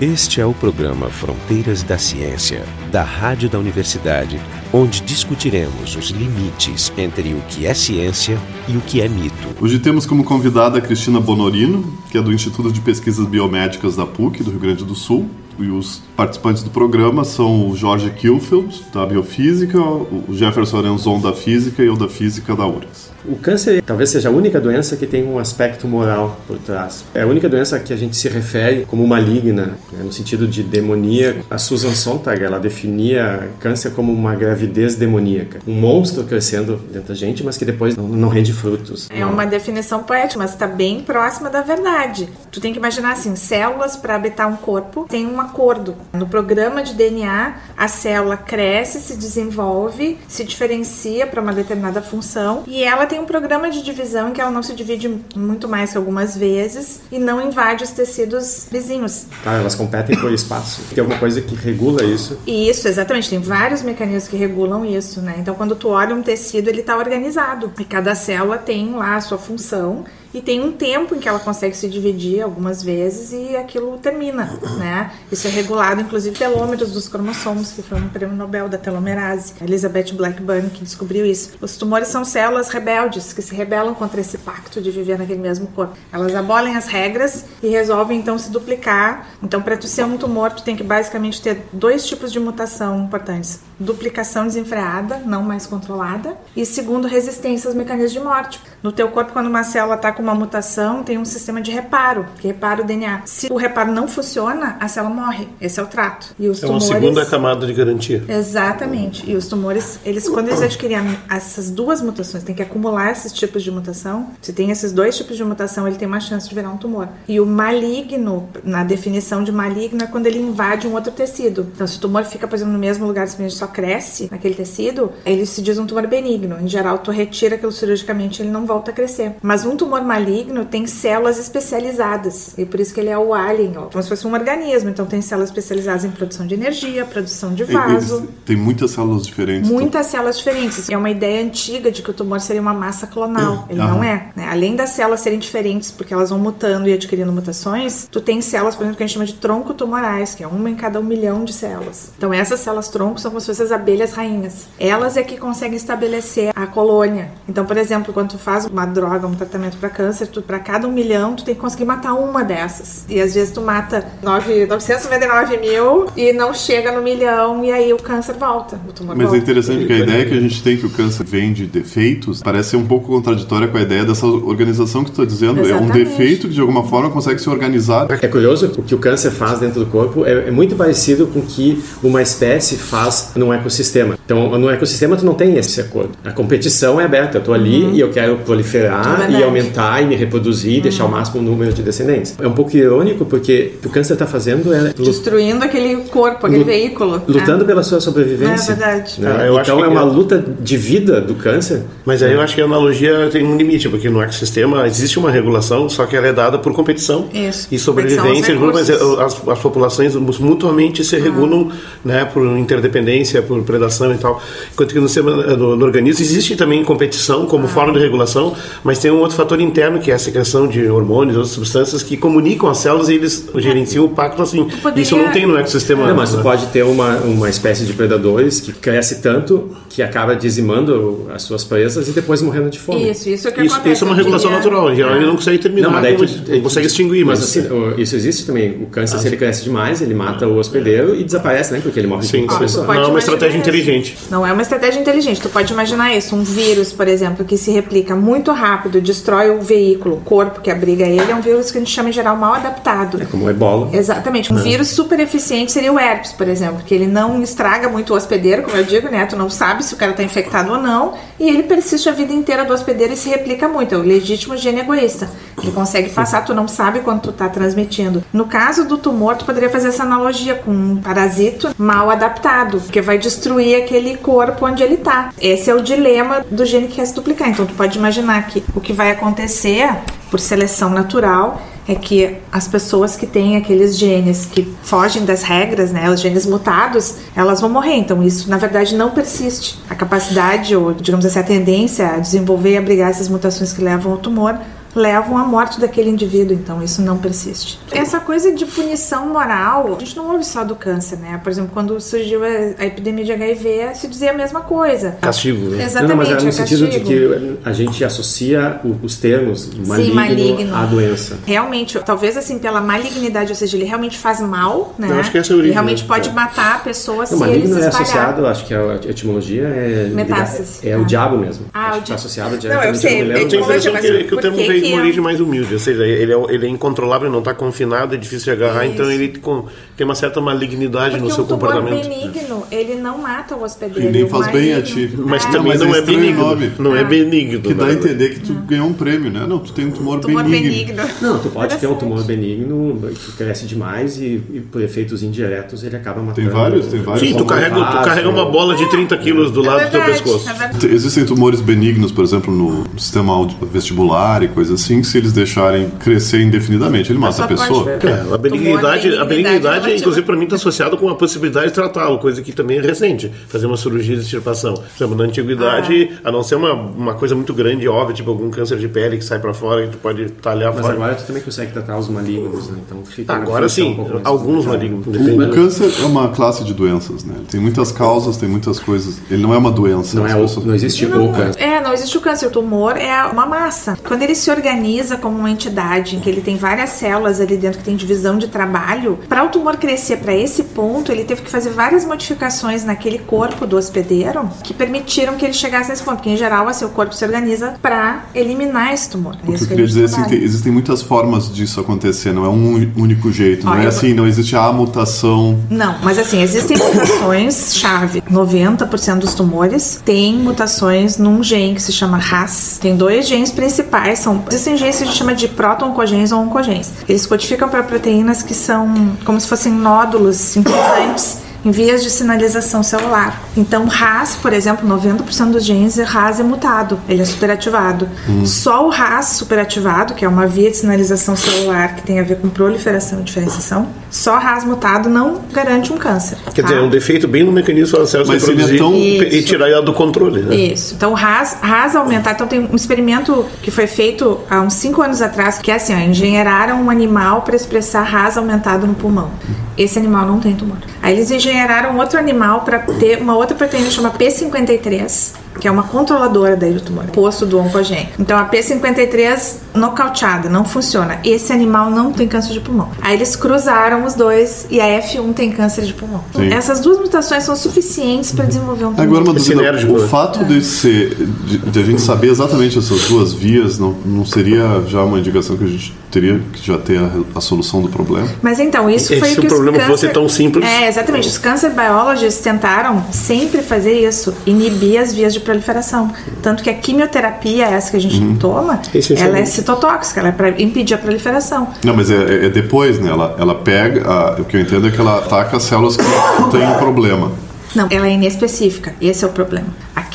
Este é o programa Fronteiras da Ciência, da Rádio da Universidade, onde discutiremos os limites entre o que é ciência e o que é mito. Hoje temos como convidada a Cristina Bonorino, que é do Instituto de Pesquisas Biomédicas da PUC, do Rio Grande do Sul. E os participantes do programa são o Jorge Kilfield, da Biofísica, o Jefferson Arenzon, da Física, e eu da Física da URGS. O câncer talvez seja a única doença que tem um aspecto moral por trás. É a única doença que a gente se refere como maligna, né, no sentido de demoníaca. A Susan Sontag, ela definia câncer como uma gravidez demoníaca. Um monstro crescendo dentro da gente, mas que depois não, não rende frutos. É uma definição poética, mas está bem próxima da verdade. Tu tem que imaginar assim, células para habitar um corpo tem um acordo. No programa de DNA, a célula cresce, se desenvolve, se diferencia para uma determinada função e ela tem um programa de divisão em que ela não se divide muito mais que algumas vezes e não invade os tecidos vizinhos. Tá, elas competem por espaço. Tem alguma coisa que regula isso? Isso, exatamente. Tem vários mecanismos que regulam isso, né? Então, quando tu olha um tecido, ele está organizado. E cada célula tem lá a sua função e tem um tempo em que ela consegue se dividir algumas vezes e aquilo termina, né? Isso é regulado, inclusive, telômeros dos cromossomos, que foi um prêmio Nobel da telomerase. Elizabeth Blackburn que descobriu isso. Os tumores são células rebeldes que se rebelam contra esse pacto de viver naquele mesmo corpo. Elas abolem as regras e resolvem então se duplicar. Então, para tu ser um tumor, tu tem que basicamente ter dois tipos de mutação importantes: duplicação desenfreada, não mais controlada, e segundo, resistência aos mecanismos de morte. No teu corpo, quando uma célula está com uma mutação, tem um sistema de reparo, que repara o DNA. Se o reparo não funciona, a célula morre. Esse é o trato. E os é tumores... uma segunda camada de garantia. Exatamente. E os tumores, eles quando eles adquirem essas duas mutações, tem que acumular esses tipos de mutação. Se tem esses dois tipos de mutação, ele tem uma chance de virar um tumor. E o maligno, na definição de maligno, é quando ele invade um outro tecido. Então, se o tumor fica, por exemplo, no mesmo lugar, simplesmente só cresce naquele tecido, ele se diz um tumor benigno. Em geral, tu retira aquilo cirurgicamente, ele não volta a crescer. Mas um tumor maligno tem células especializadas, e por isso que ele é o alien, ó, como se fosse um organismo. Então tem células especializadas em produção de energia, produção de vaso. Eles, tem muitas células diferentes. Muitas então. células diferentes. É uma ideia antiga de que o tumor seria uma massa clonal. Ele não é. Né? Além das células serem diferentes, porque elas vão mutando e adquirindo mutações, tu tem células, por exemplo, que a gente chama de tronco tumorais, que é uma em cada um milhão de células. Então essas células tronco são como se fossem as abelhas rainhas. Elas é que conseguem estabelecer a colônia. Então, por exemplo, quando tu faz uma droga, um tratamento para câncer, tu para cada um milhão, tu tem que conseguir matar uma dessas. E às vezes tu mata 9, 999 mil e não chega no milhão e aí o câncer volta, o tumor Mas volta. é interessante que a ideia que a gente tem que o câncer vem de defeitos parece ser um pouco contraditória com a ideia dessa organização que tu está dizendo. Exatamente. É um defeito que de alguma forma consegue se organizar. É curioso o que o câncer faz dentro do corpo é, é muito parecido com o que uma espécie faz num ecossistema. Então, no ecossistema tu não tem esse acordo. A competição é aberta. Eu tô ali uhum. e eu quero proliferar é e aumentar e me reproduzir e deixar o máximo número de descendentes. É um pouco irônico porque o que o câncer está fazendo é destruindo aquele corpo, aquele veículo, lutando é. pela sua sobrevivência. É verdade. Né? então é uma luta de vida do câncer. Mas aí eu acho que a analogia tem um limite porque no ecossistema existe uma regulação, só que ela é dada por competição Isso. e sobrevivência. Mas as, as populações mutuamente se regulam, né, por interdependência, por predação tal. Enquanto que no, no, no organismo existe também competição como ah. forma de regulação, mas tem um outro fator interno que é a secreção de hormônios, outras substâncias que comunicam as células e eles gerenciam o pacto assim. Poderia... Isso não tem no ecossistema. Não, mas tu pode ter uma, uma espécie de predadores que cresce tanto que acaba dizimando as suas presas e depois morrendo de fome. Isso, isso é que isso, acontece. Isso é uma regulação natural. Em geral, ele não consegue terminar, não, mas daí não consegue extinguir. Mas, mas assim, isso existe também. O câncer, ah, se ele cresce demais, ele mata o hospedeiro e desaparece, né? Porque ele morre sim, de sim. Não é uma estratégia isso. Inteligente. Não é uma estratégia inteligente. Tu pode imaginar isso. Um vírus, por exemplo, que se replica muito rápido, destrói o veículo, o corpo que abriga ele, é um vírus que a gente chama em geral mal adaptado. É como o ebola. Exatamente. Um não. vírus super eficiente seria o herpes, por exemplo, que ele não estraga muito o hospedeiro, como eu digo, né? Tu não sabe se o cara está infectado ou não, e ele persiste a vida inteira do hospedeiro e se replica muito. É o legítimo gene egoísta. Ele consegue passar, tu não sabe quando tu está transmitindo. No caso do tumor, tu poderia fazer essa analogia com um parasito mal adaptado, que vai destruir aquele corpo onde ele está. Esse é o dilema do gene que quer se duplicar. Então, tu pode imaginar que o que vai acontecer por seleção natural é que as pessoas que têm aqueles genes que fogem das regras, né, os genes mutados, elas vão morrer. Então isso na verdade não persiste. A capacidade ou digamos assim a tendência a desenvolver e abrigar essas mutações que levam ao tumor levam à morte daquele indivíduo, então isso não persiste. Essa coisa de punição moral, a gente não ouve só do câncer, né? Por exemplo, quando surgiu a, a epidemia de HIV, se dizia a mesma coisa. Castigo, né? Não, Exatamente, não, mas é no é sentido de que a gente associa os termos maligno, maligno. à doença. Realmente, talvez assim, pela malignidade, ou seja, ele realmente faz mal, né? Eu acho que essa é a origem, Ele realmente né? pode matar a pessoa se Não, ele maligno se é associado, acho que a etimologia é. Metástase. É, Ah. o diabo mesmo. Ah, acho o que di- está associado Não, eu sei, ao. Eu tenho a impressão Mas que, que o termo veio uma é? origem mais humilde, ou seja, ele é, ele é incontrolável, não está confinado, é difícil de agarrar, então ele com- tem uma certa malignidade Porque no seu um tumor comportamento. benigno, ele não mata o hospedeiro. E nem o faz bem a ti. Mas Ah, também mas não é é estranho o benigno. nome. Não é benigno. Que dá a entender que tu ganhou um prêmio, né? Não, tu tem um tumor, tumor benigno. benigno. Não, tu pode ter um tumor benigno que cresce demais e, e por efeitos indiretos ele acaba matando. Tem vários, tem vários. Sim, tu carrega, tu carrega uma bola de 30 quilos do É lado do teu verdade, pescoço. é verdade. Existem tumores benignos, por exemplo, no sistema vestibular e coisas assim, que se eles deixarem crescer indefinidamente, ele mata a pessoa. É, a benignidade, a benignidade relativa. inclusive, para mim, está associada com a possibilidade de tratá-lo, coisa que também é recente, fazer uma cirurgia de extirpação. Por exemplo, na antiguidade, Ah. a não ser uma, uma coisa muito grande e óbvia, tipo algum câncer de pele que sai para fora e tu pode talhar Mas fora. agora tu também consegue tratar os malignos, né? Então fica uma Agora sim, um alguns malignos, O câncer é uma classe de doenças, né? Tem muitas causas, tem muitas coisas. Ele não é uma doença. Não, é o, pessoas- não existe o câncer. É, não existe o câncer. O tumor é uma massa. Quando ele se organiza como uma entidade, em que ele tem várias células ali dentro que tem divisão de trabalho, para o tumor crescer para esse ponto, ele teve que fazer várias modificações naquele corpo do hospedeiro que permitiram que ele chegasse nesse ponto. Porque, em geral, assim, o corpo se organiza para eliminar esse tumor. É O que eu queria dizer assim, trabalha. tem- existem muitas formas disso acontecer, não é um único jeito. Não Olha, é eu assim, não existe a mutação. Não, mas assim, existem mutações chave. 90% dos tumores têm mutações num gene que se chama RAS. Tem dois genes principais, são existem genes que a gente chama de proto-oncogenes ou oncogenes. Eles codificam para proteínas que são como se fossem nódulos simpatizantes em vias de sinalização celular. Então, RAS, por exemplo, 90% dos genes, RAS é mutado, ele é superativado. Só o RAS superativado, que é uma via de sinalização celular que tem a ver com proliferação e diferenciação, só RAS mutado não garante um câncer. Quer dizer, tá? é um defeito bem no mecanismo as células Mas é tão- e tirar ela do controle, né? Isso. Então, RAS, RAS aumentar. Então, tem um experimento que foi feito há uns 5 anos atrás, que é assim: ó, engenheiraram um animal para expressar RAS aumentado no pulmão. Esse animal não tem tumor. Aí eles engenheiraram outro animal para ter uma outra proteína chamada P53, que é uma controladora daí do tumor, posto do oncogênio. Então a P53 nocauteada, não funciona. Esse animal não tem câncer de pulmão. Aí eles cruzaram os dois e a F1 tem câncer de pulmão. Sim. Essas duas mutações são suficientes para desenvolver um tumor. Agora uma É dúvida, o fato de ser de, de a gente saber exatamente essas duas vias não, não seria já uma indicação que a gente teria que já ter a, a solução do problema? Mas então, isso E foi que o problema os fosse tão simples? É, exatamente. Os cancer biologists tentaram sempre fazer isso, inibir as vias de proliferação. Tanto que a quimioterapia, essa que a gente toma, Essencialmente. ela é citotóxica, ela é para impedir a proliferação. Não, mas é, é- é depois, né? Ela, ela pega, a- o que eu entendo é que ela ataca as células que têm um problema. Não, ela é inespecífica. Esse é o problema.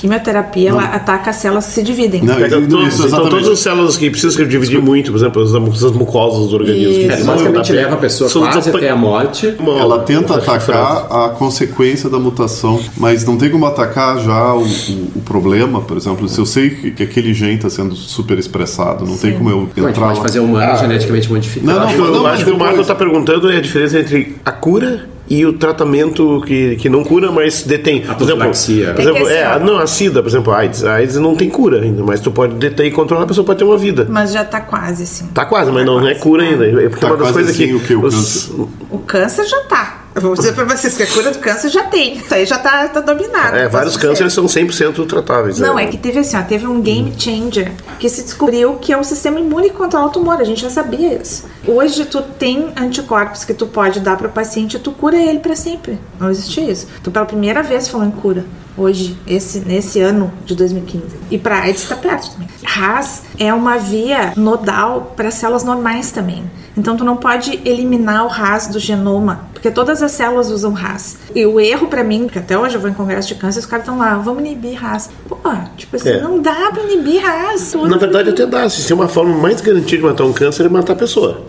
Quimioterapia, ela ataca as células que se dividem. Não, Não, todos, isso, então, todas as células que precisam se dividir muito, por exemplo, as as mucosas do organismo. Isso. que É, basicamente leva a pessoa quase até a morte. Uma- Ela tenta atacar a consequência da mutação, mas não tem como atacar já o, o- o problema, por exemplo, se eu sei que, que aquele gene está sendo super expressado, não tem como eu entrar pode lá. fazer humano geneticamente modificado. Não, não, não, eu mas o Marco está perguntando é a diferença entre a cura e o tratamento que, que não cura, mas detém. Por exemplo, por exemplo É não, a SIDA, por exemplo, a AIDS. A AIDS não tem cura ainda, mas tu pode deter e controlar, a pessoa pode ter uma vida. Mas já tá quase, assim. Tá quase, mas não, não é cura ainda. É porque Tá uma das quase coisas assim que. o que? O os- O câncer já tá. Eu vou dizer pra vocês que a cura do câncer já tem. Isso aí já tá, tá dominado. é, vários cânceres são 100% tratáveis. Não, né? é que teve assim, ó, teve um game changer que se descobriu que é o sistema imune que controla o tumor. A gente já sabia isso. Hoje tu tem anticorpos que tu pode dar pro paciente e tu cura ele pra sempre. Não existia isso. Tu pela primeira vez falou em cura. Hoje, esse, nesse ano de 2015. E pra AIDS tá perto também. RAS é uma via nodal para células normais também. Então tu não pode eliminar o RAS do genoma, porque todas as células usam RAS. E o erro pra mim, que até hoje eu vou em congresso de câncer, os caras estão lá, vamos inibir RAS. Pô, tipo assim, É. não dá pra inibir RAS. Na verdade, até dá. Se é uma forma mais garantida de matar um câncer é matar a pessoa.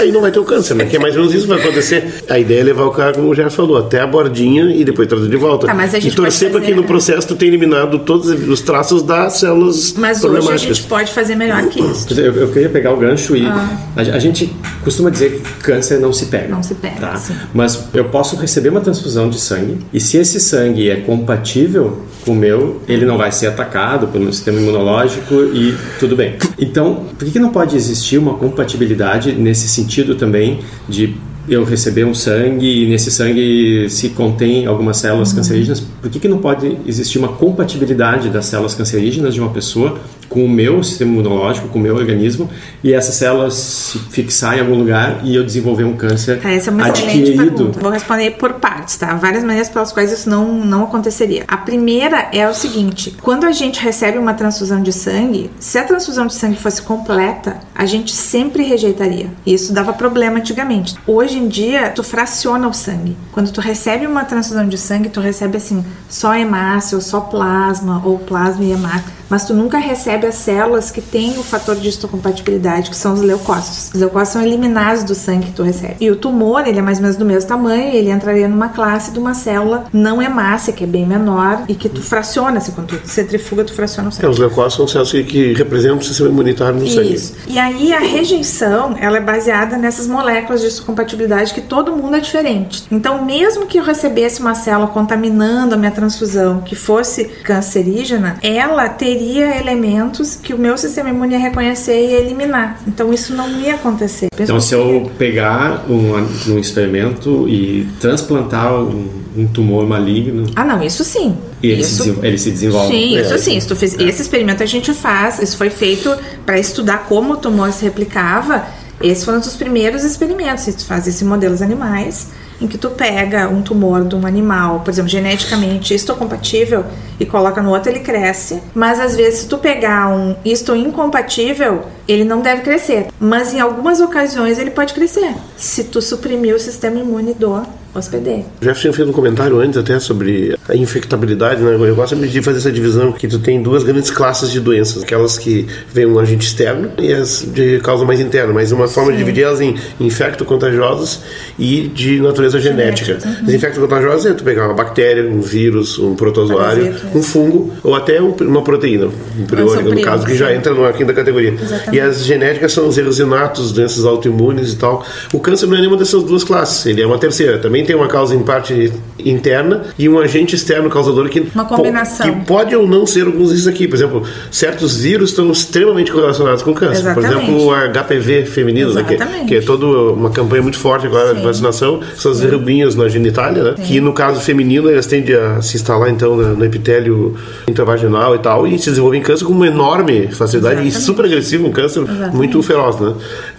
Aí não vai ter o câncer, né? Que é mais ou menos isso que vai acontecer. A ideia é levar o cara, como o Jeff falou, até a bordinha e depois trazer de volta. Tá, mas a gente e torcer para que no processo tu tenha eliminado todos os traços das células Mas hoje a problemáticas. gente pode fazer melhor que isso. Eu, eu queria pegar o gancho e a, a gente costuma dizer que câncer não se pega. Ah. Não se pega, tá? Mas eu posso receber uma transfusão de sangue e se esse sangue é compatível com o meu, ele não vai ser atacado pelo meu sistema imunológico e tudo bem. Então, por que, que não pode existir uma compatibilidade nesse sentido também de eu receber um sangue e nesse sangue se contém algumas Uhum. células cancerígenas? Por que, que não pode existir uma compatibilidade das células cancerígenas de uma pessoa com o meu sistema imunológico, com o meu organismo, e essas células se fixar em algum lugar e eu desenvolver um câncer Tá, essa é uma excelente adquirido? pergunta. Vou responder por partes, tá? Várias maneiras pelas quais isso não, não aconteceria. A primeira é o seguinte: quando a gente recebe uma transfusão de sangue, se a transfusão de sangue fosse completa, a gente sempre rejeitaria. Isso dava problema antigamente. Hoje em dia, tu fraciona o sangue. Quando tu recebe uma transfusão de sangue, tu recebe assim, só hemácia, ou só plasma, ou plasma e hemácia. Mas tu nunca recebe as células que têm o fator de histocompatibilidade, que são os leucócitos. Os leucócitos são eliminados do sangue que tu recebe. E o tumor, ele é mais ou menos do mesmo tamanho, ele entraria numa classe de uma célula não hemácia, que é bem menor, e que tu fraciona, assim, quando tu centrifuga, tu fraciona o sangue. É, os leucócitos são células que, que representam o sistema imunitário no sangue. Isso. E aí a rejeição, ela é baseada nessas moléculas de histocompatibilidade que todo mundo é diferente. Então, mesmo que eu recebesse uma célula contaminando a minha transfusão que fosse cancerígena, ela teria elementos que o meu sistema imune ia reconhecer e eliminar. Então, isso não ia acontecer. Então, se eu pegar um, um experimento e transplantar um, um tumor maligno Ah, não, isso sim. e ele, se, isso desenvol- ele se desenvolve. Sim, É, isso sim. Se tu fez, Esse experimento a gente faz, isso foi feito para estudar como o tumor se replicava. Esses foram os primeiros experimentos. Se tu faz esses modelos animais, em que tu pega um tumor de um animal, por exemplo, geneticamente histocompatível, e coloca no outro, ele cresce. Mas às vezes, se tu pegar um histo incompatível, ele não deve crescer. Mas em algumas ocasiões ele pode crescer, se tu suprimir o sistema imune do hospedeiro. O Jeff tinha feito um comentário antes até sobre a infectabilidade, né? Eu gosto de fazer essa divisão que tu tem duas grandes classes de doenças, aquelas que vêm um agente externo e as de causa mais interna, mas uma forma de dividir elas em infecto-contagiosas e de natureza genética. Genéticas, As infecto-contagiosas é tu pegar uma bactéria, um vírus, um protozoário, Parasita. um fungo ou até um- uma proteína, um priônico, no caso, que já sim. entra numa quinta categoria. Exatamente. E as genéticas são os erros inatos, doenças autoimunes e tal. O câncer não é nenhuma dessas duas classes, ele é uma terceira. Também tem uma causa em parte interna e um agente externo causador que, Uma combinação. que pode ou não ser alguns desses aqui. Por exemplo, certos vírus estão extremamente correlacionados com câncer. Exatamente. Por exemplo, o HPV feminino, né, que, que é toda uma campanha muito forte agora de Sim. vacinação, são as verruguinhas na genitália, né? Que no caso feminino elas tendem a se instalar então no epitélio intravaginal e tal e se desenvolvem câncer com uma enorme facilidade e Exatamente. super agressivo, um câncer Exatamente. muito feroz, né?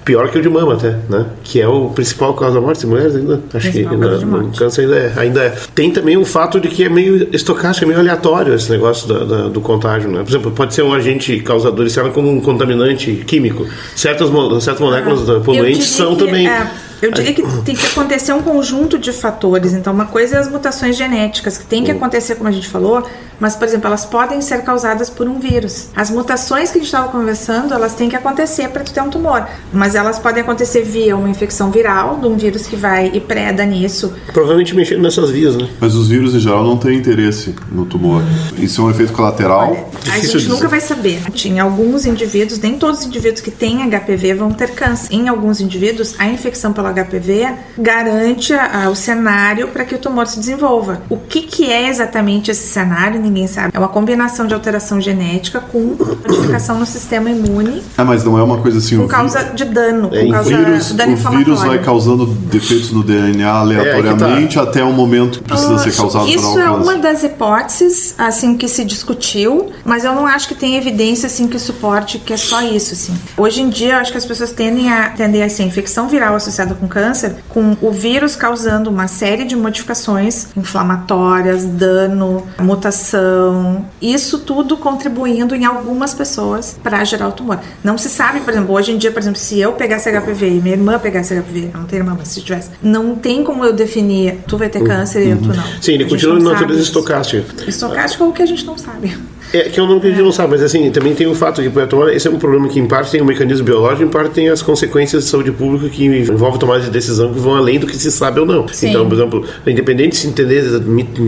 Pior que o de mama até, né? Que é o principal causa da morte de mulheres ainda. Acho que Principal na- no morte. câncer ainda é, ainda é. Tem também o fato de que é meio estocástico, é meio aleatório esse negócio da- da- do contágio, né? Por exemplo, pode ser um agente causador externo como um contaminante químico. Certas, certas moléculas Eu poluentes são que, também... é, eu diria que tem que acontecer um conjunto de fatores. Então, uma coisa é as mutações genéticas, que tem que acontecer, como a gente falou, mas, por exemplo, elas podem ser causadas por um vírus. As mutações que a gente estava conversando, elas têm que acontecer para tu ter um tumor. Mas elas podem acontecer via uma infecção viral, de um vírus que vai e preda nisso. Provavelmente mexendo nessas vias, né? Mas os vírus em geral não têm interesse no tumor. Isso é um efeito colateral. A Difícil gente dizer. nunca vai saber. Em alguns indivíduos, nem todos os indivíduos que têm HPV vão ter câncer. Em alguns indivíduos, a infecção pelo HPV garante a- o cenário para que o tumor se desenvolva. O que, que é exatamente esse cenário, ninguém sabe. É uma combinação de alteração genética com modificação no sistema imune Ah, mas não é uma coisa assim. por causa de dano, É, por o causa vírus, dano o vírus vai causando defeitos no DNA aleatoriamente até o momento que precisa ser causado por Isso é uma das hipóteses assim que se discutiu, mas eu não acho que tem evidência assim que suporte que é só isso assim. Hoje em dia, eu acho que as pessoas tendem a tendem a ser infecção viral associada com câncer, com o vírus causando uma série de modificações inflamatórias, dano, mutação, isso tudo contribuindo em algumas pessoas para gerar o tumor. Não se sabe, por exemplo, hoje em dia, por exemplo, se eu pegasse HPV e minha irmã pegasse HPV, eu não tenho irmã, mas se tivesse, não tem como eu definir tu vai ter câncer e eu tu não. Sim, ele continua sabe natureza estocástica. Estocástico é o que a gente não sabe. É que eu não acredito, não sabe, mas assim, também tem o fato de que tomar, esse é um problema que em parte tem um mecanismo biológico, em parte tem as consequências de saúde pública que envolvem tomada de decisão que vão além do que se sabe ou não. Sim. Então, por exemplo, independente de se entender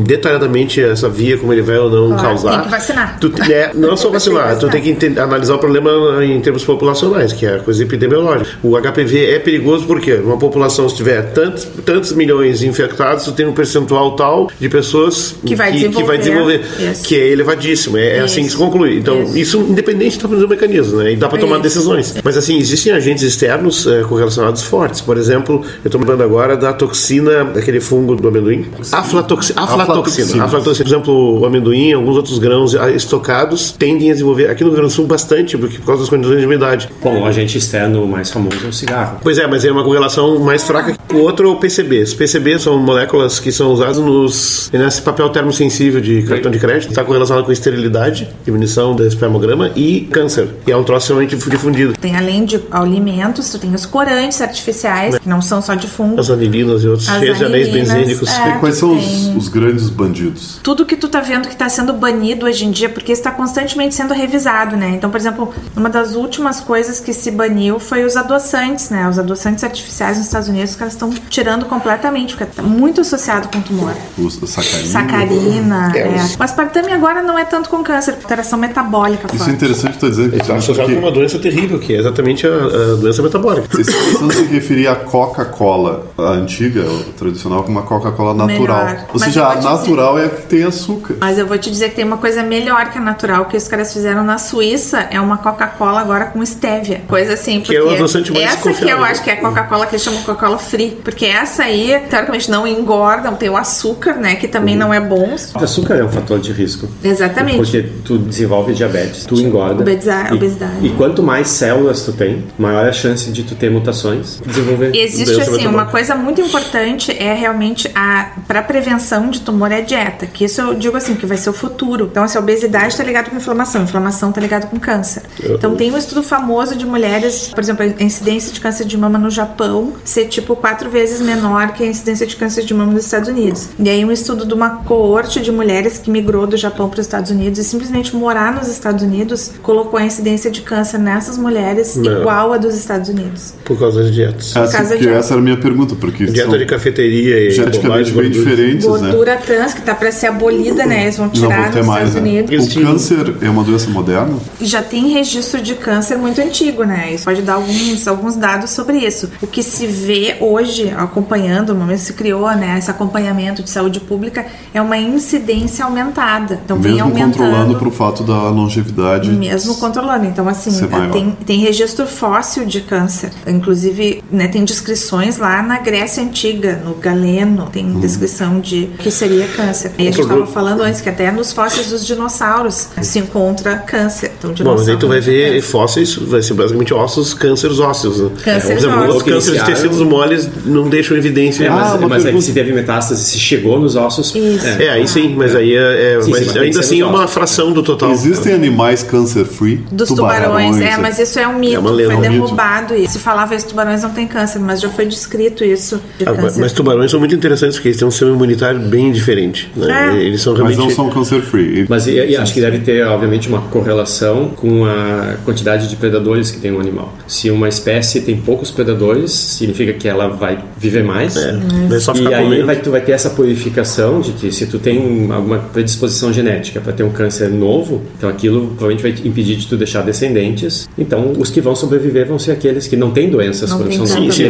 detalhadamente essa via, como ele vai ou não Claro, causar. tem que vacinar. Tu, é, não só vacinar, tu tem que enten- analisar o problema em termos populacionais, que é a coisa epidemiológica. O HPV é perigoso porque uma população, se tiver tantos, tantos milhões infectados, tu tem um percentual tal de pessoas Que vai que vai desenvolver. desenvolver, Isso. que é elevadíssimo. É, é assim que se conclui. Então, Isso. isso, independente do mecanismo, né? E dá para tomar Isso. decisões. Mas, assim, existem agentes externos eh, correlacionados fortes. Por exemplo, eu estou lembrando agora da toxina daquele fungo do amendoim. Aflatoxina. Aflatoxina. Aflatoxina. Por exemplo, o amendoim, alguns outros grãos ah, estocados tendem a desenvolver, aqui no Rio Grande do Sul, bastante, porque por causa das condições de umidade. Bom, o agente externo mais famoso é o cigarro. Pois é, mas é uma correlação mais fraca. O outro é o PCB. Os PCB são moléculas que são usadas nos, nesse papel termosensível de cartão de crédito. Está correlacionado com esterilidade, diminuição do espermograma e câncer. E é um troço extremamente difundido. Tem além de alimentos, tu tem os corantes artificiais, que não são só de fungo. As anilinas e outros As cheios de anéis benzênicos. é. E quais são os, os grandes bandidos? tudo que tu tá vendo que tá sendo banido hoje em dia, porque está constantemente sendo revisado, né? Então, por exemplo, uma das últimas coisas que se baniu foi os adoçantes, né? Os adoçantes artificiais nos Estados Unidos, os caras estão tirando completamente, porque tá muito associado com tumor. Os sacarina? Sacarina, É, é. O aspartame agora não é tanto com câncer, alteração metabólica Isso é forte. interessante, tu dizendo que Está associado com uma doença terrível, que é exatamente a, a doença metabólica. Esse se referia à Coca-Cola, a antiga, a tradicional, como uma Coca-Cola natural. Melhor. Ou Mas seja, a natural é a que tem açúcar. Mas eu vou te dizer que tem uma coisa melhor que a natural que os caras fizeram na Suíça, é uma Coca-Cola agora com stevia. Coisa assim, Que porque é o adoçante mais essa que eu acho que é a Coca-Cola que eles chamam Coca-Cola free, porque essa aí, teoricamente, não engorda, tem o açúcar, né, que também não é bom. O açúcar é um fator de risco. Exatamente. Porque tu desenvolve diabetes, tu engorda. Obesa- E- obesidade. E, quanto mais células tu tem, maior a chance de tu ter mutações e desenvolver. Existe Doença assim uma coisa muito importante é realmente a para prevenção de tumor é a dieta, que isso eu digo assim que vai ser o futuro. Então assim, a obesidade está ligado com inflamação, inflamação está ligado com câncer. Então tem um estudo famoso de mulheres, por exemplo, a incidência de câncer de mama no Japão ser tipo quatro vezes menor que a incidência de câncer de mama nos Estados Unidos. E aí um estudo de uma coorte de mulheres que migrou do Japão para os Estados Unidos e simplesmente morar nos Estados Unidos colocou a incidência de câncer nessas mulheres Não. igual a dos Estados Unidos. Por causa das dietas. Essa, causa porque de- essa era a minha pergunta, porque Dieta são de cafeteria e geneticamente bem gordura. diferentes, né? Gordura trans que tá para ser abolida, né? Eles vão tirar nos mais, Estados né? Unidos. O câncer é uma doença moderna? Já tem registro de câncer muito antigo, né? Isso pode dar alguns, alguns dados sobre isso. O que se vê hoje, acompanhando, no momento que se criou, né, esse acompanhamento de saúde pública, é uma incidência aumentada. Então vem Mesmo aumentando. Controlando pro fato da longevidade. Mesmo controlando. Então, assim, maior. tem, tem registro fóssil de câncer. Inclusive, né, tem descrições lá na Grécia Antiga, no Galeno, tem Uhum. descrição de o que seria câncer. E a gente estava falando antes que até nos fósseis dos dinossauros se encontra câncer. Então, Bom, mas aí tu vai ver fósseis, vai ser basicamente ossos, cânceres ósseos. Né? Cânceres exemplo, ósseos. Os cânceres de tecidos moles não deixam evidência. É, mas, Ah, mas é que pergunta. se teve metástase, se chegou nos ossos. Isso. É, aí sim, mas aí é, é- Sim, mas sim, mas ainda assim é uma ossos. Fração do total. Existem animais cancer-free? Dos tubarões, é, mas isso é um mito, É uma lenda, foi mito. derrubado. E se falava isso, tubarões não têm câncer, mas já foi descrito isso de Ah, mas tubarões são muito interessantes porque eles têm um sistema imunitário bem diferente. Né? É. Eles são Mas realmente. não são cancer-free. Mas e, e acho que deve ter, obviamente, uma correlação com a quantidade de predadores que tem um animal. Se uma espécie tem poucos predadores, significa que ela vai viver mais. É, é só E aí vai, tu vai ter essa purificação de que se tu tem alguma predisposição genética para ter um câncer novo, então aquilo provavelmente vai impedir de tu deixar descendentes. Então os que vão sobreviver vão ser aqueles que não têm doenças Não quando tem são novos. Sim,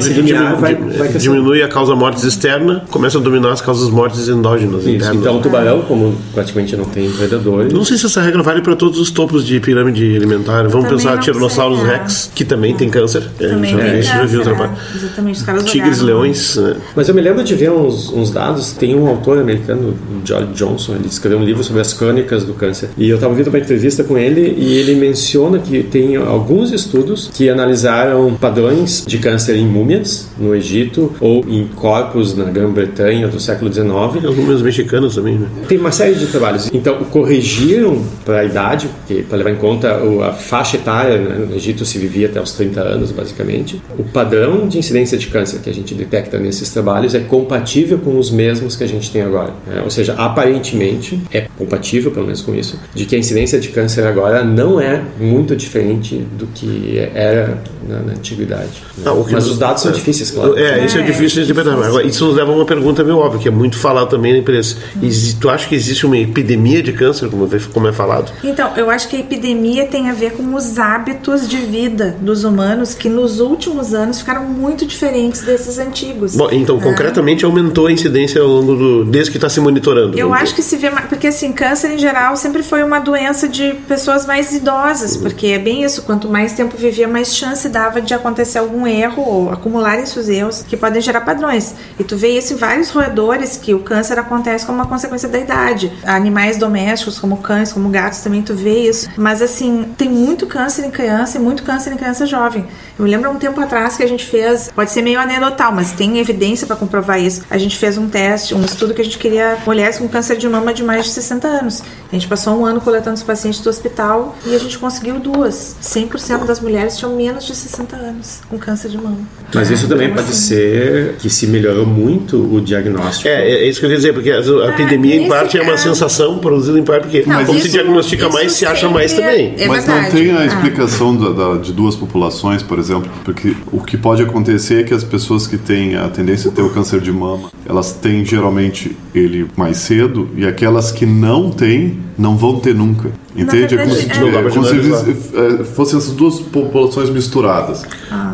vai, Diminui- vai diminui a causa mortes externa, começa a dominar as causas mortes endógenas. Isso. internas. Então o tubarão, como praticamente não tem predadores, Não sei se essa regra vale para todos os topos de pirâmide alimentar. Vamos também pensar Tiranossauros é. Rex, que também tem câncer. É, Também já- tem a gente já viu câncer, outra é. parte. Exatamente, os caras Tigres, olharam- leões. né? Mas eu me lembro de ver uns, uns dados. Tem um autor americano, o George Johnson, ele escreveu um livro sobre as crônicas do câncer. E eu estava ouvindo uma entrevista com ele e ele menciona que tem alguns estudos que analisaram padrões de câncer em múmias no Egito ou em corpos na Grã-Bretanha do século XIX. os números mexicanos também, né? Tem uma série de trabalhos. Então, corrigiram para a idade, para levar em conta a faixa etária, né? no Egito se vivia até os 30 anos, basicamente. O padrão de incidência de câncer que a gente detecta nesses trabalhos é compatível com os mesmos que a gente tem agora. né? Ou seja, aparentemente é compatível, pelo menos com isso. Isso, de que a incidência de câncer agora não é muito diferente do que era na, na antiguidade. né? Ah, Mas nos- os dados são é. difíceis, claro. É, isso é, É, difícil de interpretar. Agora, isso nos leva a uma pergunta meio óbvia, que é muito falado também na imprensa. Exi- Tu acha que existe uma epidemia de câncer, como, como é falado? Então, eu acho que a epidemia tem a ver com os hábitos de vida dos humanos que nos últimos anos ficaram muito diferentes desses antigos. Bom, então, concretamente, aumentou a incidência ao longo do. desde que está se monitorando. Eu acho que se vê mais, porque assim, câncer em geral sempre foi uma doença de pessoas mais idosas, porque é bem isso, quanto mais tempo vivia, mais chance dava de acontecer algum erro ou acumularem seus erros que podem gerar padrões. E tu vê isso em vários roedores que o câncer acontece como uma consequência da idade. Animais domésticos, como cães, como gatos, também tu vê isso. Mas assim, tem muito câncer em criança e muito câncer em criança jovem. Eu me lembro há um tempo atrás que a gente fez, pode ser meio anedotal, mas tem evidência para comprovar isso. A gente fez um teste, um estudo que a gente queria mulheres com câncer de mama de mais de 60 anos. A gente passou um ano coletando os pacientes do hospital e a gente conseguiu duas. 100% das mulheres tinham menos de 60 anos com câncer de mama. Mas isso também Então, pode assim, ser que se melhorou muito o diagnóstico. É, é isso que eu queria dizer, porque a, a epidemia, em nesse parte, é uma caso- sensação produzida em parte, porque Não, como se isso- diagnostica isso mais, se acha mais também. é Mas não tem a Ah. explicação da- da- de duas populações, por exemplo, porque o que pode acontecer é que as pessoas que têm a tendência a ter o câncer de mama, elas têm geralmente ele mais cedo e aquelas que não têm, não vão ter nunca. Entende? verdade, é como se, é. é, como se é, fossem essas duas populações misturadas.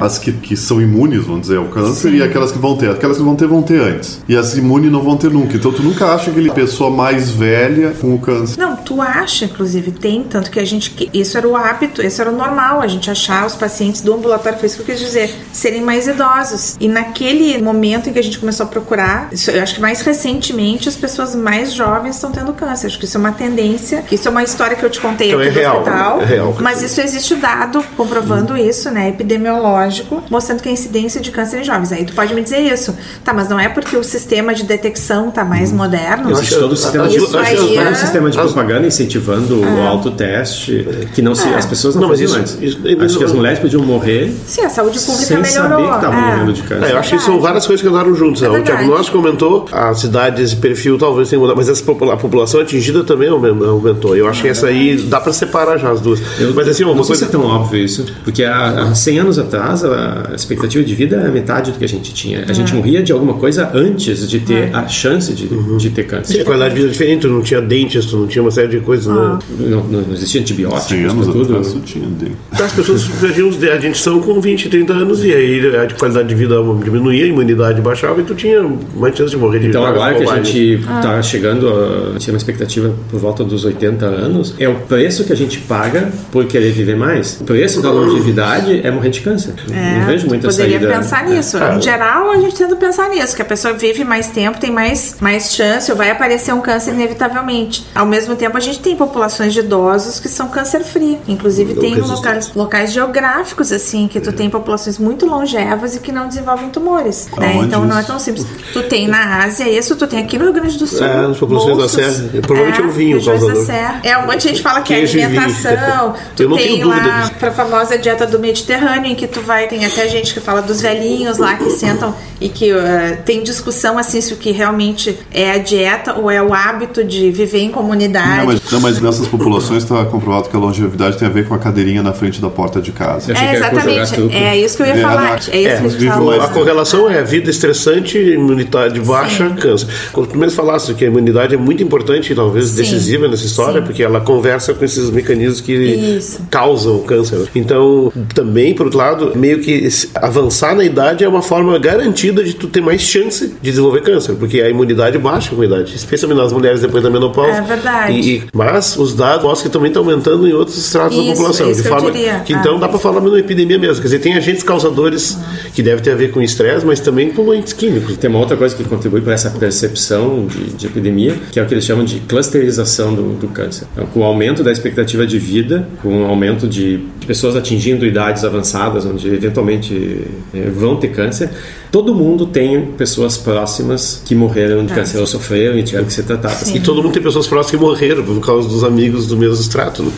As que, que são imunes, vamos dizer, ao câncer, e aquelas que vão ter. Aquelas que vão ter, vão ter antes. E as imunes não vão ter nunca. Então tu nunca acha aquele pessoa mais velha com o câncer. Não, tu acha, inclusive, tem, tanto que a gente. que Isso era o hábito, isso era o normal, a gente achar os pacientes do ambulatório, foi isso que eu quis dizer, serem mais idosos. E naquele momento em que a gente começou a procurar, isso, eu acho que mais recentemente as pessoas mais jovens estão tendo câncer. Acho que isso é uma tendência, que isso é uma história que eu te contei Então aqui é do real, hospital. é real. Mas isso existe dado comprovando isso, né? Epidemiológico, mostrando que a incidência de câncer em jovens. Aí tu pode me dizer isso. Tá, mas não é porque o sistema de detecção tá mais moderno? Existe todo o sistema de, Isso aí é- o sistema de propaganda incentivando o autoteste, que não se, as pessoas não, Não, mas faziam isso- antes. isso- Acho que as mulheres podiam morrer Sim, a saúde pública sem melhorou. saber que estavam É. morrendo de câncer. É, eu acho que são várias coisas que andaram juntos. né? É o verdade. diagnóstico aumentou, as cidades, perfil talvez tenha mudado, mas essa a população atingida também aumen- aumentou. Eu acho que essa aí dá pra separar já as duas. Eu mas assim, uma não sei coisa. se é tão óbvio isso, porque há, há 100 anos atrás a expectativa de vida era metade do que a gente tinha. A É. gente morria de alguma coisa antes de ter a chance de, de ter câncer. Sim, a qualidade de vida é diferente, tu não tinha dentes, tu não tinha uma série de coisas, né? Não, não, não existia antibióticos 100 anos tudo. atrás tu tinha dele. As pessoas perdiam os- a dentição com 20, 30 anos e aí a qualidade de vida diminuía, a imunidade baixava e tu tinha mais chance de morrer de Então agora que a gente está chegando, a, tinha uma expectativa por volta dos 80 anos, é o preço que a gente paga por querer viver mais. O preço da longevidade é morrer de câncer. É, não vejo muita poderia saída. pensar É. nisso. Em geral, a gente tenta pensar nisso, que a pessoa vive mais tempo, tem mais, mais chance, ou vai aparecer um câncer inevitavelmente. Ao mesmo tempo, a gente tem populações de idosos que são câncer-free. Inclusive, tem locais, locais geográficos, assim, que tu tem populações muito longevas e que não desenvolvem tumores. né? Então, não é tão simples. Tu tem na Ásia isso, tu tem aqui no Rio Grande do Sul. É, nas populações da bolsos. Serra. Provavelmente é o vinho da Serra. É, um monte de gente fala que é alimentação. Tu Eu não tem tenho dúvida lá disso. pra famosa dieta do Mediterrâneo, em que tu vai, tem até gente que fala dos velhinhos lá que sentam e que eh, tem discussão assim se o que realmente é a dieta ou é o hábito de viver em comunidade. Não mas, não, mas nessas populações está comprovado que a longevidade tem a ver com a cadeirinha na frente da porta de casa. Eu É exatamente, é isso que eu ia É, falar. não, É isso é, que a falou. mais- A correlação é vida estressante, imunidade baixa, câncer. Quando tu mesmo falasse que a imunidade é muito importante e talvez Sim. decisiva nessa história, Sim. porque ela conversa com esses mecanismos que Isso. causam o câncer. Então, também, por outro lado, meio que avançar na idade é uma forma garantida de tu ter mais chance de desenvolver câncer, porque a imunidade baixa com a idade, especialmente nas mulheres depois da menopausa. É verdade. E, e- mas os dados mostram que também estão aumentando em outros estratos da população. isso de que eu forma diria. que então Ah. dá para falar de uma epidemia mesmo. Quer dizer, tem agentes causadores que devem ter a ver com estresse, mas também poluentes químicos. Tem uma outra coisa que contribui para essa percepção de, de epidemia, que é o que eles chamam de clusterização do, do câncer. Então, com o aumento da expectativa de vida, com o aumento de, de pessoas atingindo idades avançadas, onde eventualmente eh, vão ter câncer, todo mundo tem pessoas próximas que morreram de câncer ou sofreram e tiveram que ser tratadas. E todo mundo tem pessoas próximas que morreram por causa dos amigos do mesmo extrato. Né?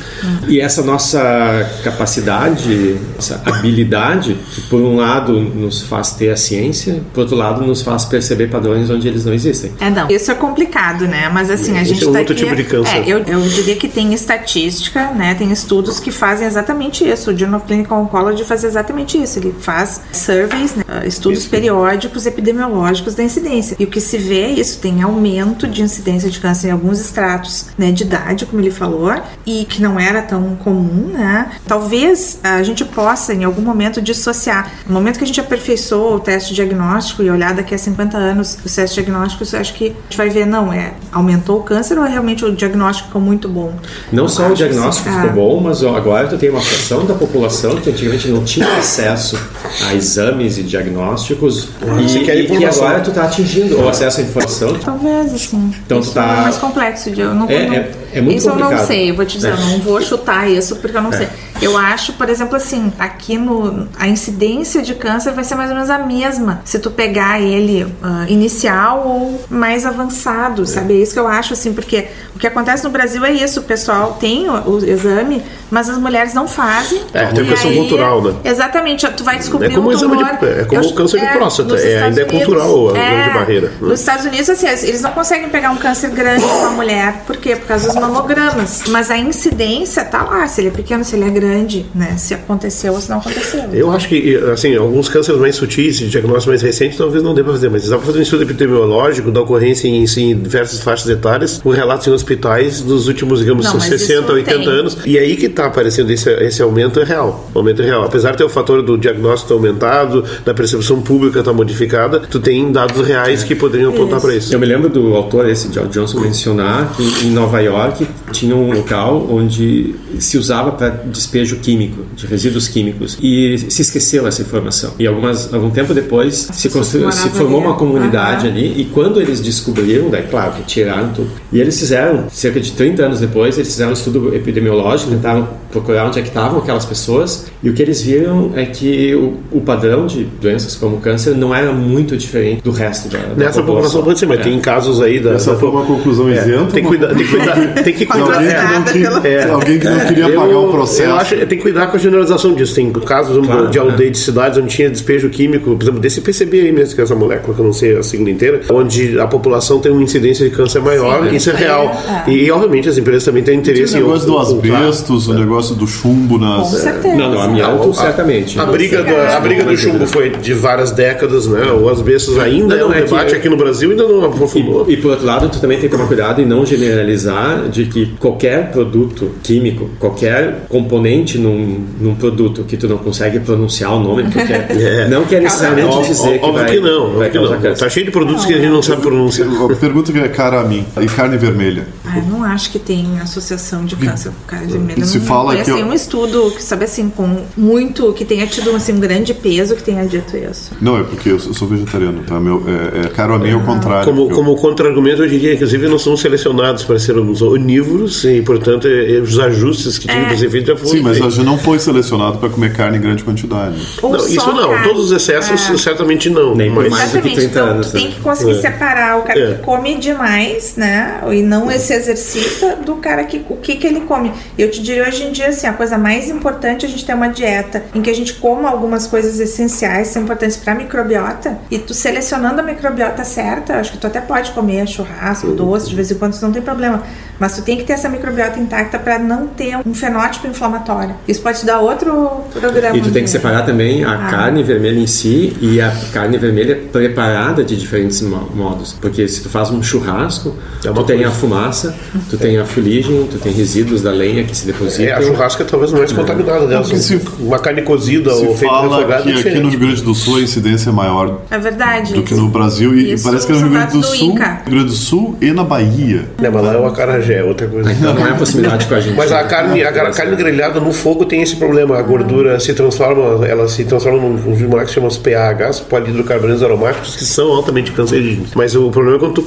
E essa nossa capacidade, essa habilidade, que por um lado nos faz ter a ciência, por outro lado nos faz perceber padrões onde eles não existem. É, não. Isso é complicado, né? Mas assim, a Esse gente é um tá outro aqui... tipo de câncer. É, eu, eu diria que tem estatística, né? Tem estudos que fazem exatamente isso. O Journal of Clinical Oncology faz exatamente isso. Ele faz surveys, né? Uh, estudos periódicos epidemiológicos da incidência. E o que se vê é isso, tem aumento de incidência de câncer em alguns estratos né, de idade, como ele falou, e que não era tão comum, né? Talvez a gente possa, em algum momento, dissociar. No momento que a gente aperfeiçoou o teste diagnóstico e olhar daqui a 50 anos os testes diagnósticos, eu acho que a gente vai ver, não, é aumentou o câncer ou é realmente o diagnóstico ficou muito bom? Não Eu só o diagnóstico assim, ficou ah, bom, mas agora tu tem uma fração da população que antigamente não tinha acesso a exames e diagnósticos você e, quer e que informação. agora tu tá atingindo o acesso à informação. Talvez, assim. Então tu isso tá- é mais complexo. De, eu não, É- não- é- é muito Isso eu não complicado. sei, eu vou te dizer, É. eu não vou chutar isso porque eu não sei. Eu acho, por exemplo, assim, aqui no. A incidência de câncer vai ser mais ou menos a mesma se tu pegar ele ah, inicial ou mais avançado, sabe? É isso que eu acho, assim, porque o que acontece no Brasil é isso: o pessoal tem o, o exame, mas as mulheres não fazem. É, tem questão aí- cultural, né? Exatamente, tu vai descobrir É como o exame de- tumor. é como o câncer de próstata, é, ainda é cultural a grande barreira, né? Nos Estados Unidos, assim, eles não conseguem pegar um câncer grande com uma mulher. Por quê? Por causa dos mamogramas. Mas a incidência tá lá, se ele é pequeno, se ele é grande, né? Se aconteceu ou se não aconteceu. Eu acho que, assim, alguns cânceres mais sutis, de diagnóstico mais recente, talvez não dê para fazer, mas dá para fazer um estudo epidemiológico da ocorrência em, em diversas faixas etárias, com relatos em hospitais dos últimos, digamos, Não, mas 60, isso 80 tem. anos. E aí que está aparecendo esse, esse aumento é real. O aumento é real. Apesar de ter o fator do diagnóstico aumentado, da percepção pública estar modificada, tu tem dados reais que poderiam apontar para isso. Eu me lembro do autor, esse George Johnson, mencionar que em Nova York tinha um local onde se usava para despejo químico, de resíduos químicos, e se esqueceu essa informação. E algumas, algum tempo depois se, construiu, se formou ali. uma comunidade Aham. ali, e quando eles descobriram, daí claro, retiraram tudo. E eles fizeram, cerca de 30 anos depois, eles fizeram um estudo epidemiológico, tentaram procurar onde é que estavam aquelas pessoas, e o que eles viram é que o, o padrão de doenças como câncer não era muito diferente do resto da, da Nessa população pode ser, mas É. tem casos aí da. Essa da- foi uma conclusão É, isenta. Tem cuidar, tem que cuidar, tem que cuidar. Alguém que não queria, pela- alguém que não queria Eu- pagar o processo. Eu acho que tem que cuidar com a generalização disso. Tem casos Claro, de é. aldeia de cidades onde tinha despejo químico, por exemplo, desse PCB aí mesmo, que é essa molécula, que eu não sei a sigla inteira, onde a população tem uma incidência de câncer maior, Sim, isso é aí real. é. E, obviamente, as empresas também têm interesse o negócio do ocultar. asbestos, o negócio do chumbo Com nas. certeza. Não, não, A- certamente. A briga, do, a briga do chumbo foi de várias décadas, né? O asbestos ainda Não, é um é que- debate aqui no Brasil, ainda não aprofundou. E, e por outro lado, tu também tem que tomar cuidado e não generalizar de que qualquer produto químico, qualquer componente num, num produto que tu não consegue pronunciar o nome, porque É. não quer necessariamente Óbvio, dizer que óbvio vai, que não, óbvio vai que não. câncer. Tá cheio de produtos que a gente não sabe pronunciar. Pergunta que é cara a mim. E carne vermelha? Ah, eu não acho que tem associação de câncer com carne vermelha. Se não fala que eu- nenhum estudo que, sabe assim, com muito, que tenha tido assim, um grande peso que tenha dito isso. Não, é porque eu sou vegetariano, tá? Meu, é, é caro a mim é o contrário. Como, eu- como contra-argumento, hoje em dia, inclusive, não são selecionados para sermos onívoros e, portanto, é- é os ajustes que tinham para ser feitos já foram Sim, mas a não foi selecionado para comer carne em grande quantidade. Ou Não, só isso não, carne. todos os excessos É. certamente não. Nem mas mais do que Exatamente, 30 então anos, tu tem né? que conseguir É. separar o cara É. que come demais, né? E não se exercita do cara que o que, que ele come. Eu te diria hoje em dia assim, a coisa mais importante é a gente ter uma dieta em que a gente coma algumas coisas essenciais, são importantes para a microbiota, e tu selecionando a microbiota certa, acho que tu até pode comer churrasco, doce, de vez em quando isso não tem problema, mas tu tem que ter essa microbiota intacta para não ter um fenótipo inflamatório. Isso pode te dar outro programa. E tu tem que separar também a Ah. carne vermelha em si e a carne vermelha preparada de diferentes mo- modos. Porque se tu faz um churrasco, É tu tem coisa. a fumaça, tu tem a fuligem, tu tem resíduos da lenha que se depositam. é, a churrasca é talvez mais contaminada dela. Se- Uma carne cozida Se ou feita fala refogada que é aqui no. Rio Grande do Sul a incidência é maior É verdade. do que no Brasil e Isso parece que é no Rio Grande do do Sul. Rio Grande do Sul e na Bahia. Né, mas lá é o acarajé, é outra coisa. Então não é a proximidade com a gente. Mas a carne, a, car- carne grelhada no fogo tem esse problema. A gordura se transforma, ela se transforma num moléculas que chamam os PAHs, polihidrocarbonetos aromáticos, que são altamente cancerígenos. Mas o problema é quando tu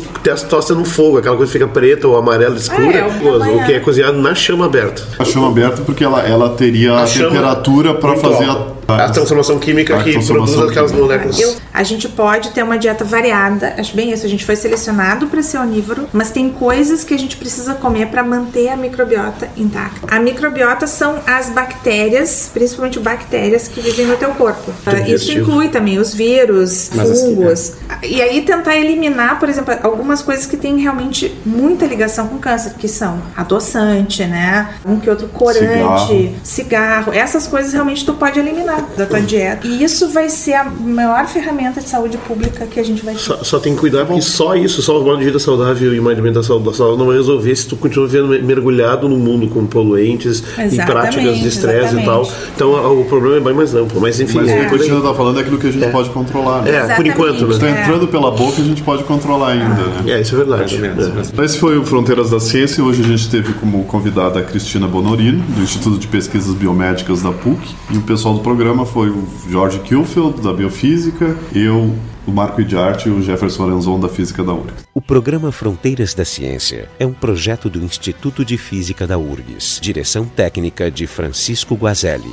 tosta no fogo, aquela coisa que fica preta ou amarela escura, É, é o que o, que é cozinhado na chama aberta. A chama aberta porque ela, ela teria A a, temperatura para fazer a A transformação química A que transformação produz aquelas moléculas. Eu- a gente pode ter uma dieta variada, acho bem isso. A gente foi selecionado para ser onívoro, mas tem coisas que a gente precisa comer para manter a microbiota intacta. A microbiota são as bactérias, principalmente bactérias que vivem no teu corpo. Ah, Isso digestivo. inclui também os vírus, Mas assim, fungos. E aí tentar eliminar, por exemplo, algumas coisas que têm realmente muita ligação com câncer, que são adoçante, né? Um que outro corante, cigarro. Essas coisas realmente tu pode eliminar da tua dieta. E isso vai ser a maior ferramenta de saúde pública que a gente vai ter. Só, só tem que cuidar porque só isso, só uma vida saudável e uma alimentação saudável não vai resolver se tu continua mergulhado no mundo com poluentes e Exatamente, práticas de estresse e tal. Então a- o problema é bem mais amplo. Mas enfim, Mas o é, que a por. Cristina está falando é aquilo que a gente É. pode controlar. Né? É, por Exatamente. enquanto, Está né? entrando pela boca, a gente pode controlar ainda, né? É, isso é verdade. É. Esse foi o Fronteiras da Ciência. Hoje a gente teve como convidada a Cristina Bonorino, do Instituto de Pesquisas Biomédicas da PUC. E o pessoal do programa foi o Jorge Kilfeld, da Biofísica, eu, o Marco Idiarte e o Jefferson Arenzon, da Física da URGS. O programa Fronteiras da Ciência é um projeto do Instituto de Física da URGS. Direção técnica de Francisco Guazelli.